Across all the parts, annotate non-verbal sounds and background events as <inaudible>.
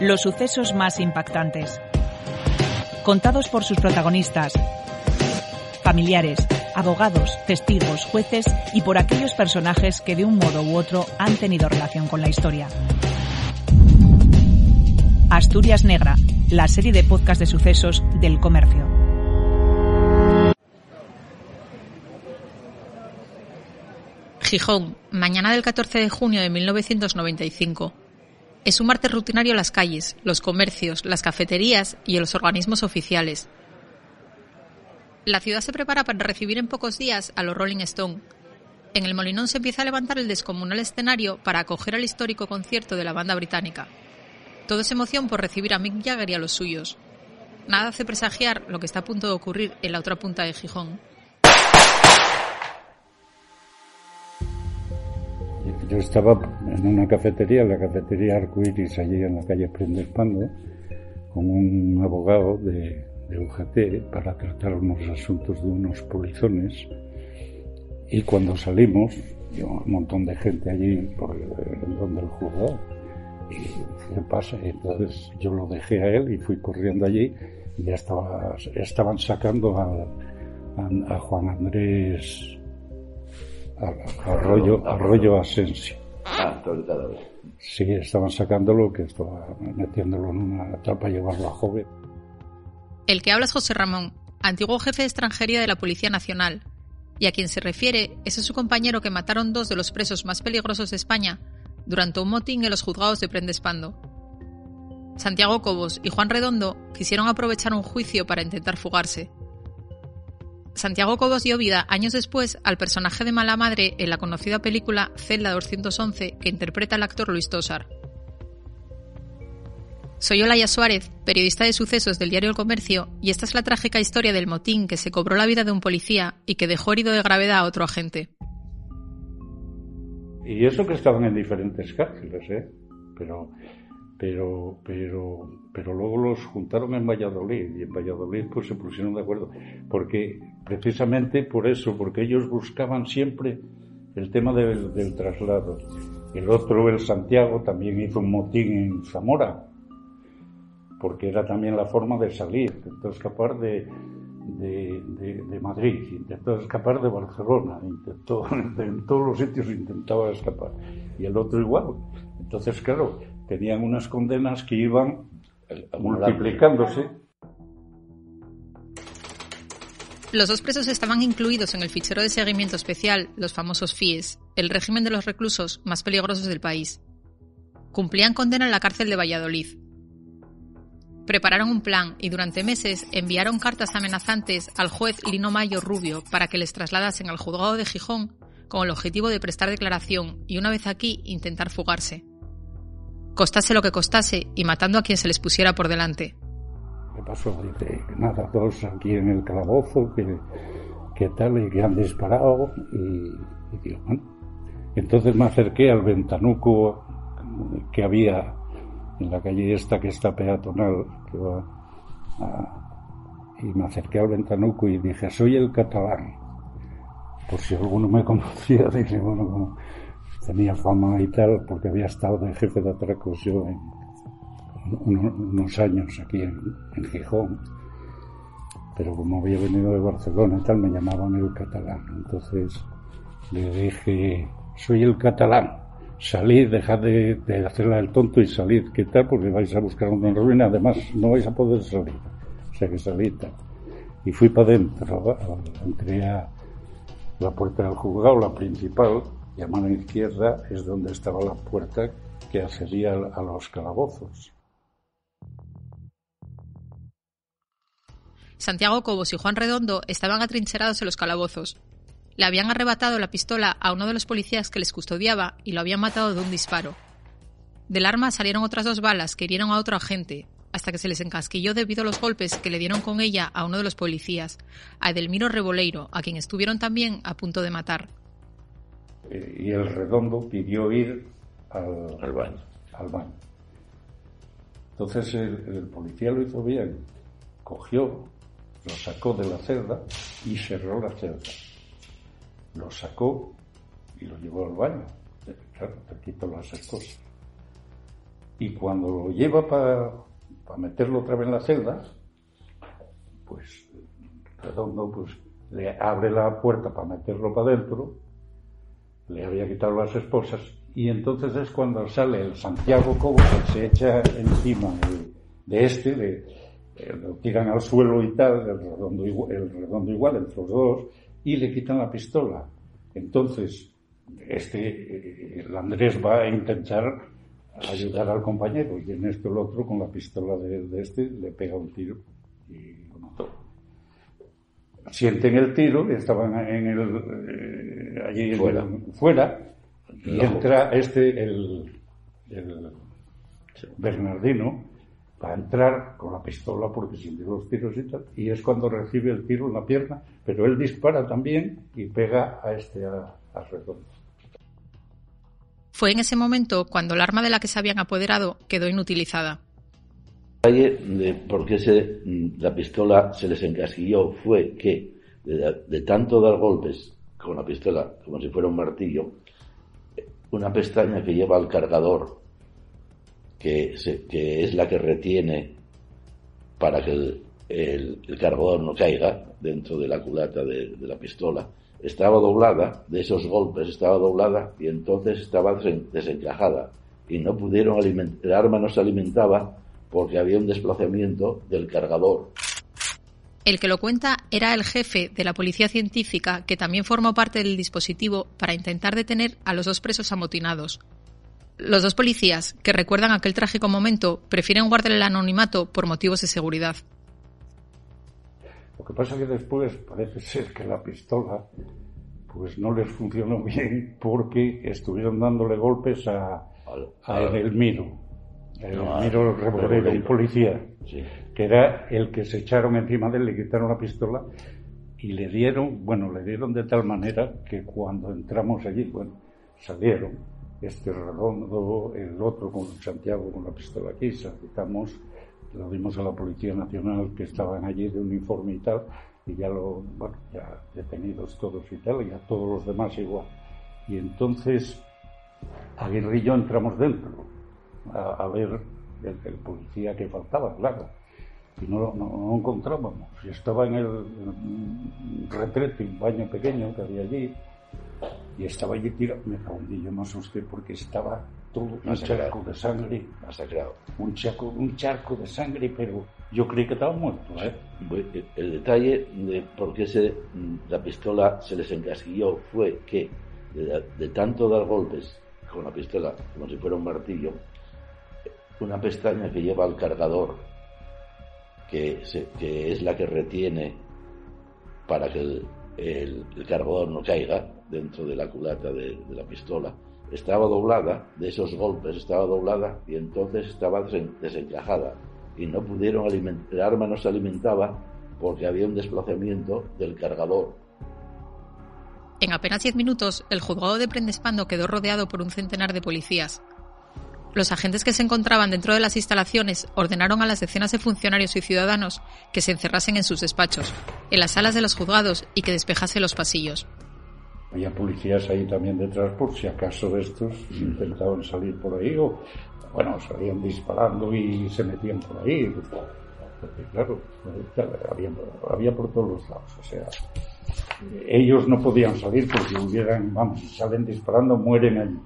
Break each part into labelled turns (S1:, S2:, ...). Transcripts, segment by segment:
S1: los sucesos más impactantes. Contados por sus protagonistas, familiares, abogados, testigos, jueces y por aquellos personajes que de un modo u otro han tenido relación con la historia. Asturias Negra, la serie de podcast de sucesos del comercio. Gijón, mañana del 14 de junio de 1995. Es un martes rutinario las calles, los comercios, las cafeterías y los organismos oficiales. La ciudad se prepara para recibir en pocos días a los Rolling Stone. En el Molinón se empieza a levantar el descomunal escenario para acoger al histórico concierto de la banda británica. Todo es emoción por recibir a Mick Jagger y a los suyos. Nada hace presagiar lo que está a punto de ocurrir en la otra punta de Gijón.
S2: Yo estaba en una cafetería, la cafetería Arcoiris, allí en la calle Pando, con un abogado de, de UGT para tratar unos asuntos de unos polizones. Y cuando salimos, un montón de gente allí por el, donde el juzgado. Y ¿qué pasa? Entonces yo lo dejé a él y fui corriendo allí y ya estaba, estaban sacando a Juan Andrés Arroyo, Arroyo Asensio.
S3: Ah,
S2: Sí, estaban sacándolo, que estaba metiéndolo en una tapa y llevarlo a joven.
S1: El que habla es José Ramón, antiguo jefe de extranjería de la Policía Nacional, y a quien se refiere es a su compañero que mataron dos de los presos más peligrosos de España durante un motín en los juzgados de Prendespando. Santiago Cobos y Juan Redondo quisieron aprovechar un juicio para intentar fugarse, Santiago Cobos dio vida años después al personaje de mala madre en la conocida película Celda 211 que interpreta el actor Luis Tosar. Soy Olaya Suárez, periodista de sucesos del diario El Comercio, y esta es la trágica historia del motín que se cobró la vida de un policía y que dejó herido de gravedad a otro agente.
S2: Y eso que estaban en diferentes cárceles, ¿eh? Pero pero, pero, pero luego los juntaron en Valladolid y en Valladolid pues se pusieron de acuerdo, porque precisamente por eso, porque ellos buscaban siempre el tema del, del traslado. El otro, el Santiago, también hizo un motín en Zamora, porque era también la forma de salir, intentó escapar de, de, de, de, Madrid, intentó escapar de Barcelona, intentó, <laughs> en todos los sitios intentaba escapar. Y el otro igual. Entonces, claro, tenían unas condenas que iban multiplicándose.
S1: Los dos presos estaban incluidos en el fichero de seguimiento especial, los famosos FIES, el régimen de los reclusos más peligrosos del país. Cumplían condena en la cárcel de Valladolid. Prepararon un plan y durante meses enviaron cartas amenazantes al juez Lino Mayo Rubio para que les trasladasen al juzgado de Gijón con el objetivo de prestar declaración y una vez aquí intentar fugarse costase lo que costase y matando a quien se les pusiera por delante.
S2: ¿Qué pasó? Dice, nada, dos aquí en el calabozo, que, tal, y que han disparado, y, digo, bueno. Entonces me acerqué al ventanuco que había en la calle esta que está peatonal, que va y me acerqué al ventanuco y dije, soy el catalán. Por si alguno me conocía, <laughs> dije, bueno, como tenía fama y tal, porque había estado de jefe de atracos yo en unos años aquí en, Gijón. Pero como había venido de Barcelona y tal, me llamaban el catalán. Entonces le dije, soy el catalán, salid, dejad de, de hacerla el tonto y salid, ¿qué tal? Porque vais a buscar una ruina, además no vais a poder salir. O sea que salid tal. Y fui para adentro, entré a la puerta del juzgado, la principal, y a mano izquierda es donde estaba la puerta que accedía a los calabozos.
S1: Santiago Cobos y Juan Redondo estaban atrincherados en los calabozos. Le habían arrebatado la pistola a uno de los policías que les custodiaba y lo habían matado de un disparo. Del arma salieron otras dos balas que hirieron a otro agente, hasta que se les encasquilló debido a los golpes que le dieron con ella a uno de los policías, a Edelmiro Reboleiro, a quien estuvieron también a punto de matar.
S2: Eh, y el redondo pidió ir
S3: al, baño.
S2: Al baño. Entonces el, policía lo hizo bien, cogió, lo sacó de la celda y cerró la celda. Lo sacó y lo llevó al baño. Claro, te quito las esposas. y cuando lo lleva para meterlo otra vez en la celda, pues Redondo pues le abre la puerta para meterlo para adentro, le había quitado las esposas y entonces es cuando sale el Santiago Cobo que se echa encima de, este, de, eh, lo tiran al suelo y tal, el redondo, igual, el redondo igual entre los dos, y le quitan la pistola. Entonces, este, el Andrés va a intentar ayudar al compañero y en esto el otro con la pistola de, este le pega un tiro y lo mató. Sienten el tiro, estaban en el, eh, allí fuera, fuera y entra este, el, el Bernardino, para entrar con la pistola porque sintió los tiros y tal, y es cuando recibe el tiro en la pierna, pero él dispara también y pega a este a, a redondo.
S1: Fue en ese momento cuando el arma de la que se habían apoderado quedó inutilizada.
S3: El de por qué la pistola se les encasquilló fue que de, tanto dar golpes con la pistola como si fuera un martillo, una pestaña que lleva al cargador, que, que es la que retiene para que el, cargador no caiga dentro de la culata de la pistola, estaba doblada, de esos golpes estaba doblada y entonces estaba desencajada y no pudieron alimentar, el arma no se alimentaba porque había un desplazamiento del cargador.
S1: El que lo cuenta era el jefe de la policía científica que también formó parte del dispositivo para intentar detener a los dos presos amotinados. Los dos policías, que recuerdan aquel trágico momento, prefieren guardar el anonimato por motivos de seguridad.
S2: Lo que pasa es que después parece ser que la pistola pues no les funcionó <laughs> bien porque estuvieron dándole golpes a, a Edelmiro. Edelmiro Rebolero, un policía, que era el que se echaron encima de él, le quitaron la pistola y le dieron, bueno, le dieron de tal manera que cuando entramos allí, bueno, salieron este redondo, el otro con Santiago con la pistola aquí, quitamos lo dimos a la Policía Nacional que estaban allí de uniforme y tal, y ya lo, bueno, ya detenidos todos y tal, y a todos los demás igual. Y entonces Aguirre y yo entramos dentro a, ver el, policía que faltaba, claro. Y no, no, encontrábamos. Y estaba en el, retrete, un baño pequeño que había allí, y estaba allí tirado. Me caí yo me asusté porque estaba un charco de sangre.
S3: Masacrado.
S2: Un charco, un charco de sangre, pero yo creí que estaba muerto. ¿eh?
S3: El detalle de por qué se, la pistola se les encasquilló fue que de, tanto dar golpes con la pistola como si fuera un martillo, una pestaña que lleva al cargador, que, es la que retiene para que el, cargador no caiga dentro de la culata de la pistola, estaba doblada, de esos golpes estaba doblada y entonces estaba desencajada y no pudieron alimentar, el arma no se alimentaba porque había un desplazamiento del cargador.
S1: En apenas diez minutos, el juzgado de Prendespando quedó rodeado por un centenar de policías. Los agentes que se encontraban dentro de las instalaciones ordenaron a las decenas de funcionarios y ciudadanos que se encerrasen en sus despachos, en las salas de los juzgados y que despejasen los pasillos.
S2: Había policías ahí también detrás por si acaso de estos intentaban salir por ahí o, bueno, salían disparando y se metían por ahí. Porque claro, había, había por todos los lados. O sea, ellos no podían salir porque hubieran, vamos, si salen disparando, mueren allí.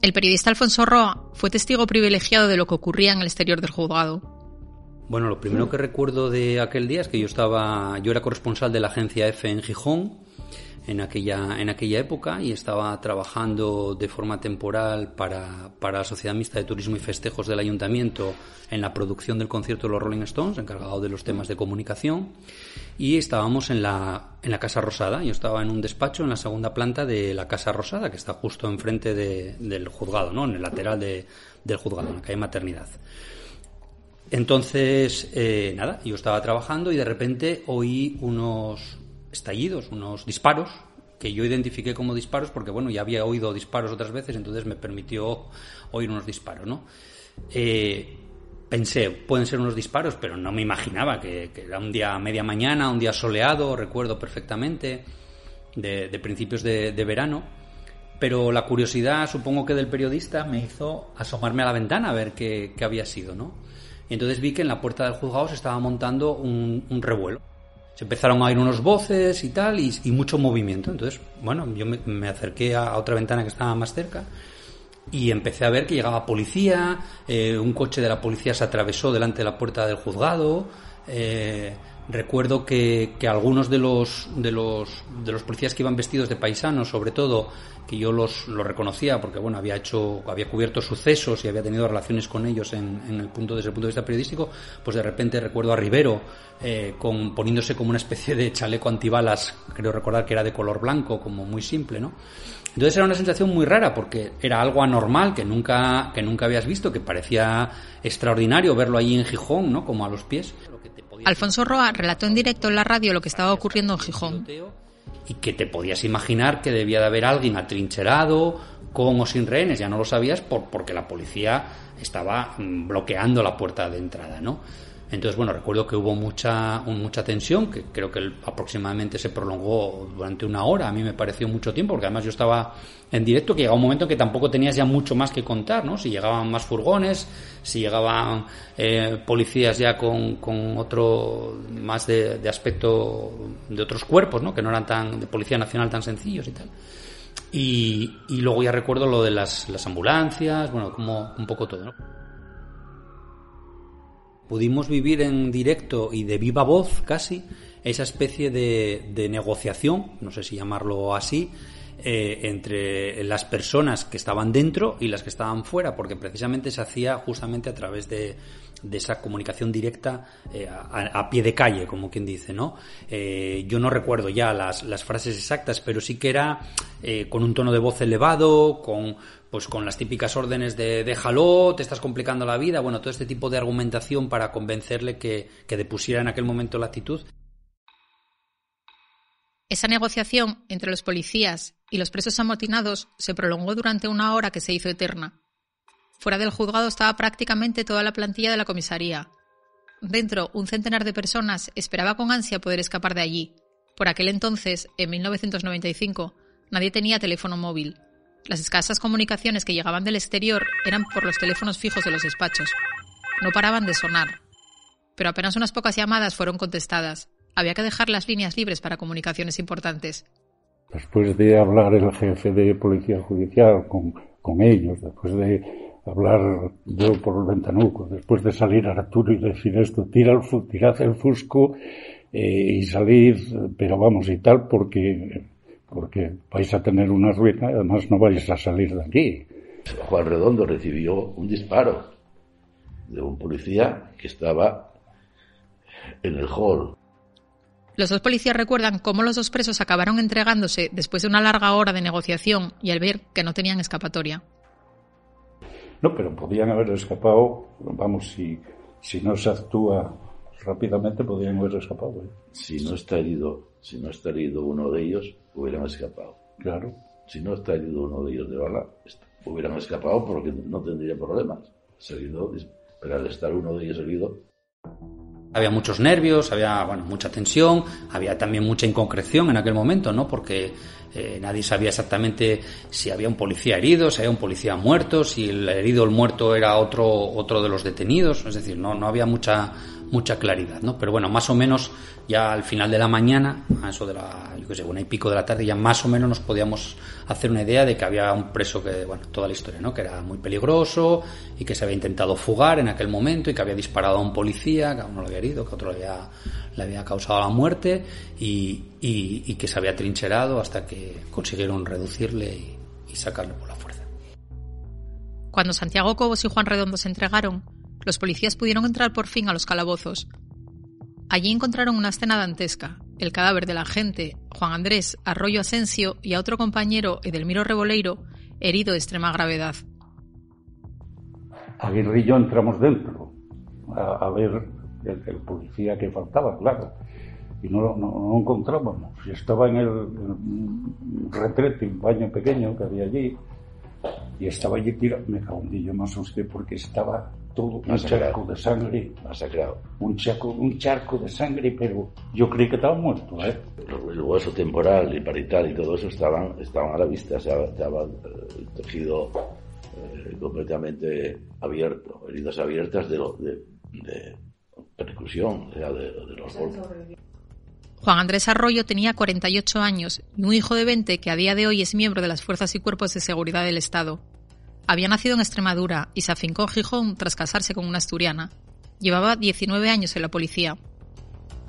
S1: El periodista Alfonso Roa fue testigo privilegiado de lo que ocurría en el exterior del juzgado.
S4: Bueno, lo primero que recuerdo de aquel día es que yo estaba, yo era corresponsal de la agencia F en Gijón en aquella, en aquella época y estaba trabajando de forma temporal para, para la Sociedad Mixta de Turismo y Festejos del Ayuntamiento en la producción del concierto de los Rolling Stones, encargado de los temas de comunicación, y estábamos en la, en la Casa Rosada. Yo estaba en un despacho en la segunda planta de la Casa Rosada, que está justo enfrente del juzgado, ¿no? en el lateral de, del juzgado, en la calle Maternidad. Entonces, eh, nada, yo estaba trabajando y de repente oí unos, estallidos, unos disparos, que yo identifiqué como disparos porque, bueno, ya había oído disparos otras veces, entonces me permitió oír unos disparos, ¿no? Eh, pensé, pueden ser unos disparos, pero no me imaginaba que, era un día media mañana, un día soleado, recuerdo perfectamente, de, principios de, verano. pero la curiosidad, supongo que del periodista, me hizo asomarme a la ventana a ver qué, había sido, ¿no? Entonces vi que en la puerta del juzgado se estaba montando un, revuelo. Se empezaron a oír unos voces y tal, y, mucho movimiento. Entonces, bueno, yo me, acerqué a otra ventana que estaba más cerca y empecé a ver que llegaba policía, eh, un coche de la policía se atravesó delante de la puerta del juzgado. Eh, recuerdo que, que, algunos de los, de, los, de los policías que iban vestidos de paisanos, sobre todo, que yo los, los reconocía porque bueno había hecho había cubierto sucesos y había tenido relaciones con ellos en, en el punto desde el punto de vista periodístico pues de repente recuerdo a Rivero eh, con poniéndose como una especie de chaleco antibalas creo recordar que era de color blanco como muy simple no entonces era una sensación muy rara porque era algo anormal que nunca que nunca habías visto que parecía extraordinario verlo ahí en Gijón no como a los pies
S1: Alfonso Roa relató en directo en la radio lo que estaba ocurriendo en Gijón
S4: y que te podías imaginar que debía de haber alguien atrincherado con o sin rehenes, ya no lo sabías por, porque la policía estaba mm, bloqueando la puerta de entrada, ¿no? Entonces, bueno, recuerdo que hubo mucha, mucha tensión, que creo que aproximadamente se prolongó durante una hora. A mí me pareció mucho tiempo, porque además yo estaba en directo, que llegaba un momento en que tampoco tenías ya mucho más que contar, ¿no? Si llegaban más furgones, si llegaban eh, policías ya con, con otro, más de, aspecto de otros cuerpos, ¿no? Que no eran tan, de Policía Nacional tan sencillos y tal. Y, y luego ya recuerdo lo de las, las ambulancias, bueno, como un poco todo, ¿no? Pudimos vivir en directo y de viva voz casi esa especie de, negociación, no sé si llamarlo así, eh, entre las personas que estaban dentro y las que estaban fuera, porque precisamente se hacía justamente a través de, esa comunicación directa eh, a, pie de calle, como quien dice, ¿no? Eh, yo no recuerdo ya las, frases exactas, pero sí que era con un tono de voz elevado, con pues con las típicas órdenes de déjalo, te estás complicando la vida, bueno, todo este tipo de argumentación para convencerle que, que depusiera en aquel momento la actitud.
S1: Esa negociación entre los policías y los presos amotinados se prolongó durante una hora que se hizo eterna. Fuera del juzgado estaba prácticamente toda la plantilla de la comisaría. Dentro, un centenar de personas esperaba con ansia poder escapar de allí. Por aquel entonces, en 1995, nadie tenía teléfono móvil. Las escasas comunicaciones que llegaban del exterior eran por los teléfonos fijos de los despachos. No paraban de sonar. Pero apenas unas pocas llamadas fueron contestadas. Había que dejar las líneas libres para comunicaciones importantes.
S2: Después de hablar el jefe de policía judicial con, ellos, después de hablar yo por el ventanuco, después de salir a Arturo y decir esto, tira el, tirad el fusco eh, y salid, pero vamos y tal, porque porque vais a tener una ruina y además no vais a salir de aquí.
S3: Juan Redondo recibió un disparo de un policía que estaba en el hall.
S1: Los dos policías recuerdan cómo los dos presos acabaron entregándose después de una larga hora de negociación y al ver que no tenían escapatoria.
S2: No, pero podían haber escapado, vamos, si, si no se actúa rápidamente, podrían haber escapado. ¿eh?
S3: Si no está herido, si no está herido uno de ellos, hubieran escapado.
S2: Claro.
S3: Si no está herido uno de ellos de bala, hubieran escapado porque no tendría problemas. pero al estar uno de ellos herido.
S4: Había muchos nervios, había bueno, mucha tensión, había también mucha inconcreción en aquel momento, ¿no? Porque eh, nadie sabía exactamente si había un policía herido, si había un policía muerto, si el herido o el muerto era otro, otro de los detenidos. Es decir, no, no había mucha, mucha claridad, ¿no? Pero bueno, más o menos ya al final de la mañana, a eso de la, yo qué sé, una y pico de la tarde, ya más o menos nos podíamos hacer una idea de que había un preso que, bueno, toda la historia, ¿no? Que era muy peligroso y que se había intentado fugar en aquel momento y que había disparado a un policía, que a uno lo había herido, que a otro le había, le había causado la muerte y, que se había trincherado hasta que consiguieron reducirle y, y sacarlo por la fuerza.
S1: Cuando Santiago Cobos y Juan Redondo se entregaron, los policías pudieron entrar por fin a los calabozos. Allí encontraron una escena dantesca, el cadáver del agente Juan Andrés Arroyo Asensio y a otro compañero, Edelmiro Reboleiro, herido de extrema gravedad.
S2: Aguirre y yo entramos dentro a, ver el, policía que faltaba, claro. Y no, lo encontrábamos. Y estaba en el, retrete, un baño pequeño que había allí. Y estaba allí tirado. Me cago en yo me asusté porque estaba todo un charco de sangre.
S3: Masacrado.
S2: Un charco, un charco de sangre, pero yo creí que estaba muerto, ¿eh?
S3: El hueso temporal y parital y todo eso estaban, estaban a la vista, estaba, estaba el tejido eh, completamente abierto, heridas abiertas de, lo, de, de percusión, de, de los golpes.
S1: Juan Andrés Arroyo tenía 48 años y un hijo de 20 que a día de hoy es miembro de las Fuerzas y Cuerpos de Seguridad del Estado. Había nacido en Extremadura y se afincó en Gijón tras casarse con una asturiana. Llevaba 19 años en la policía.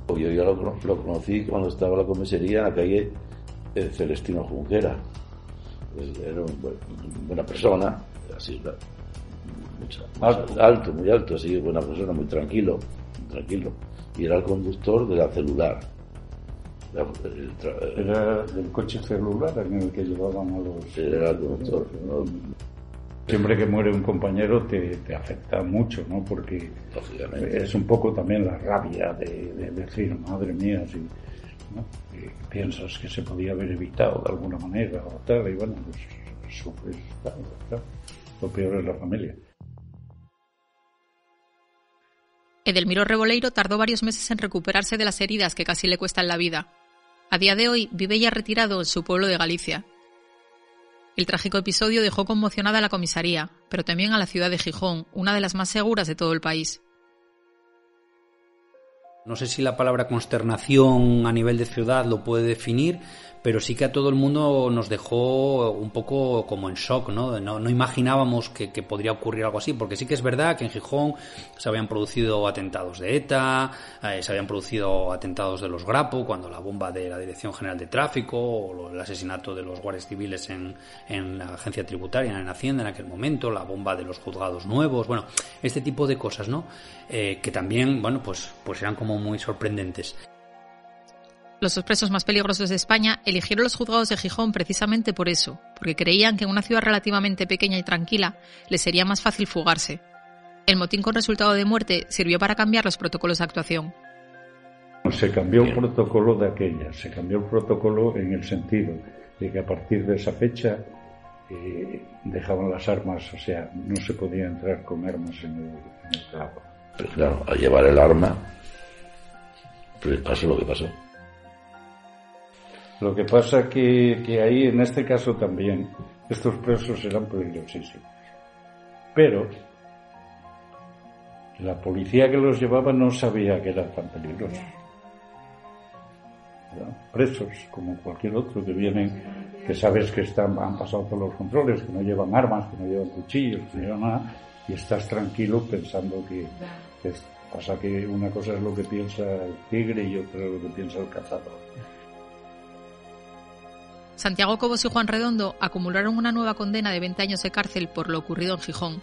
S3: Yo ya lo, conocí cuando estaba en la comisaría en la calle eh, Celestino Junquera. Era una buena persona, así, mucho, alto. alto, muy alto, así, buena persona, muy tranquilo, tranquilo. Y era el conductor de la celular. La- el tra-
S2: Era del coche celular en el que llevaban a los...
S3: era el conductor, ¿no?
S2: Siempre que muere un compañero te, te afecta mucho, ¿no? Porque es un poco también la rabia de, de decir, madre mía, si piensas que se podía haber evitado de alguna manera o tal, y bueno, pues sufres, tal, tal. Lo peor es la familia.
S1: Edelmiro Reboleiro tardó varios meses en recuperarse de las heridas que casi le cuestan la vida. A día de hoy vive ya retirado en su pueblo de Galicia. El trágico episodio dejó conmocionada a la comisaría, pero también a la ciudad de Gijón, una de las más seguras de todo el país.
S4: No sé si la palabra consternación a nivel de ciudad lo puede definir, pero sí que a todo el mundo nos dejó un poco como en shock, ¿no? No, imaginábamos que, podría ocurrir algo así, porque sí que es verdad que en Gijón se habían producido atentados de ETA, eh, se habían producido atentados de los Grapo, cuando la bomba de la Dirección General de Tráfico, o el asesinato de los guardias civiles en, en la agencia tributaria, en Hacienda en aquel momento, la bomba de los juzgados nuevos, bueno, este tipo de cosas, ¿no? Eh, que también, bueno, pues, pues eran como muy sorprendentes.
S1: Los dos presos más peligrosos de España eligieron los juzgados de Gijón precisamente por eso, porque creían que en una ciudad relativamente pequeña y tranquila les sería más fácil fugarse. El motín con resultado de muerte sirvió para cambiar los protocolos de actuación.
S2: Se cambió el protocolo de aquella, se cambió el protocolo en el sentido de que a partir de esa fecha eh, dejaban las armas, o sea, no se podía entrar con armas en el, en el
S3: claro, al llevar el arma, pues pasó lo que pasó.
S2: Lo que pasa que, que ahí, en este caso también, estos presos eran peligrosísimos. Pero la policía que los llevaba no sabía que eran tan peligrosos. Eran Presos, como cualquier otro que vienen, que sabes que están, han pasado todos los controles, que no llevan armas, que no llevan cuchillos, que no llevan nada, y estás tranquilo pensando que, pasa que una cosa es lo que piensa el tigre y otra es lo que piensa el cazador.
S1: Santiago Cobos y Juan Redondo acumularon una nueva condena de 20 años de cárcel por lo ocurrido en Gijón.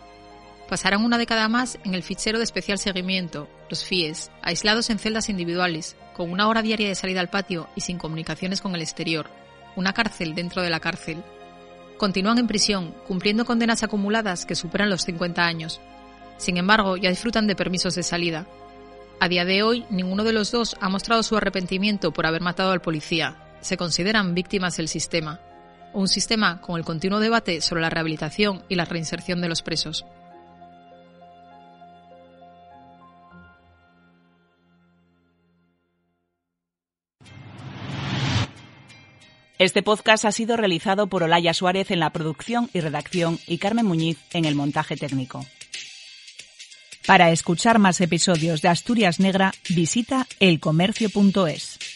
S1: Pasarán una década más en el fichero de especial seguimiento, los FIES, aislados en celdas individuales, con una hora diaria de salida al patio y sin comunicaciones con el exterior. Una cárcel dentro de la cárcel. Continúan en prisión, cumpliendo condenas acumuladas que superan los 50 años. Sin embargo, ya disfrutan de permisos de salida. A día de hoy, ninguno de los dos ha mostrado su arrepentimiento por haber matado al policía. Se consideran víctimas del sistema. Un sistema con el continuo debate sobre la rehabilitación y la reinserción de los presos.
S5: Este podcast ha sido realizado por Olaya Suárez en la producción y redacción y Carmen Muñiz en el montaje técnico. Para escuchar más episodios de Asturias Negra, visita elcomercio.es.